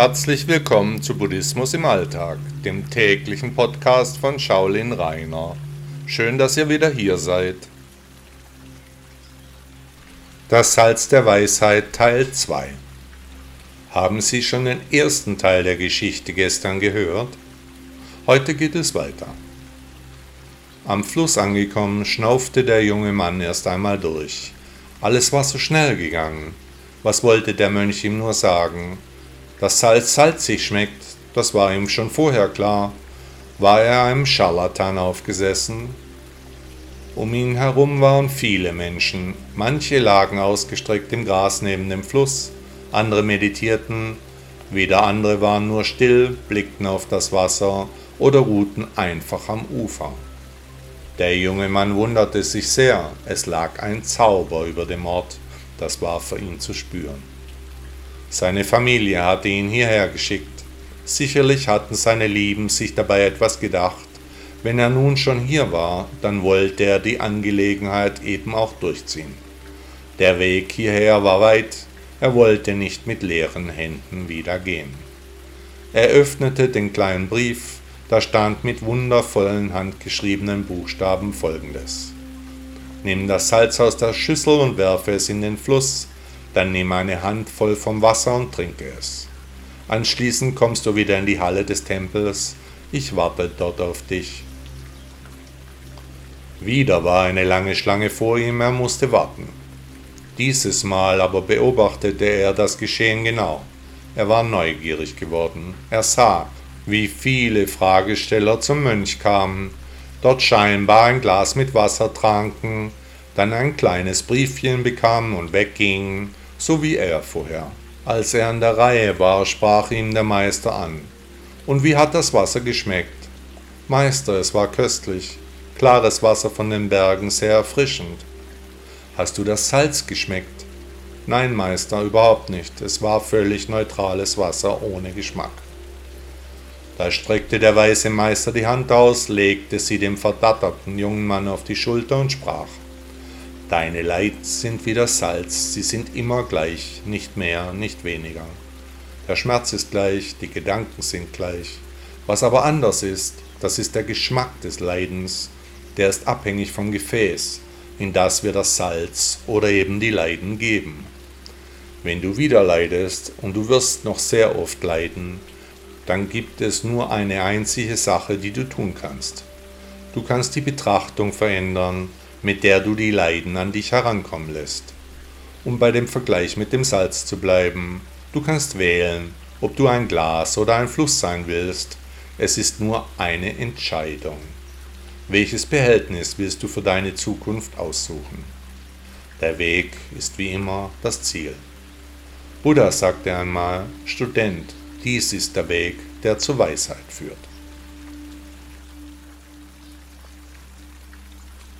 Herzlich willkommen zu Buddhismus im Alltag, dem täglichen Podcast von Shaolin Rainer. Schön, dass ihr wieder hier seid. Das Salz der Weisheit Teil 2 Haben Sie schon den ersten Teil der Geschichte gestern gehört? Heute geht es weiter. Am Fluss angekommen, schnaufte der junge Mann erst einmal durch. Alles war so schnell gegangen. Was wollte der Mönch ihm nur sagen? Dass Salz salzig schmeckt, das war ihm schon vorher klar. War er einem Scharlatan aufgesessen? Um ihn herum waren viele Menschen. Manche lagen ausgestreckt im Gras neben dem Fluss, andere meditierten, wieder andere waren nur still, blickten auf das Wasser oder ruhten einfach am Ufer. Der junge Mann wunderte sich sehr, es lag ein Zauber über dem Ort, das war für ihn zu spüren. Seine Familie hatte ihn hierher geschickt. Sicherlich hatten seine Lieben sich dabei etwas gedacht. Wenn er nun schon hier war, dann wollte er die Angelegenheit eben auch durchziehen. Der Weg hierher war weit, er wollte nicht mit leeren Händen wieder gehen. Er öffnete den kleinen Brief, da stand mit wundervollen handgeschriebenen Buchstaben folgendes. Nimm das Salz aus der Schüssel und werfe es in den Fluss, dann nimm eine Handvoll vom Wasser und trinke es. Anschließend kommst du wieder in die Halle des Tempels, ich warte dort auf dich. Wieder war eine lange Schlange vor ihm, er musste warten. Dieses Mal aber beobachtete er das Geschehen genau. Er war neugierig geworden. Er sah, wie viele Fragesteller zum Mönch kamen, dort scheinbar ein Glas mit Wasser tranken, dann ein kleines Briefchen bekamen und weggingen, so wie er vorher. Als er an der Reihe war, sprach ihm der Meister an. Und wie hat das Wasser geschmeckt? Meister, es war köstlich, klares Wasser von den Bergen, sehr erfrischend. Hast du das Salz geschmeckt? Nein, Meister, überhaupt nicht. Es war völlig neutrales Wasser ohne Geschmack. Da streckte der weise Meister die Hand aus, legte sie dem verdatterten jungen Mann auf die Schulter und sprach Deine Leid sind wie das Salz, sie sind immer gleich, nicht mehr, nicht weniger. Der Schmerz ist gleich, die Gedanken sind gleich. Was aber anders ist, das ist der Geschmack des Leidens, der ist abhängig vom Gefäß, in das wir das Salz oder eben die Leiden geben. Wenn du wieder leidest, und du wirst noch sehr oft leiden, dann gibt es nur eine einzige Sache, die du tun kannst. Du kannst die Betrachtung verändern, mit der du die Leiden an dich herankommen lässt. Um bei dem Vergleich mit dem Salz zu bleiben, du kannst wählen, ob du ein Glas oder ein Fluss sein willst. Es ist nur eine Entscheidung. Welches Behältnis willst du für deine Zukunft aussuchen? Der Weg ist wie immer das Ziel. Buddha sagte einmal, Student, dies ist der Weg, der zur Weisheit führt.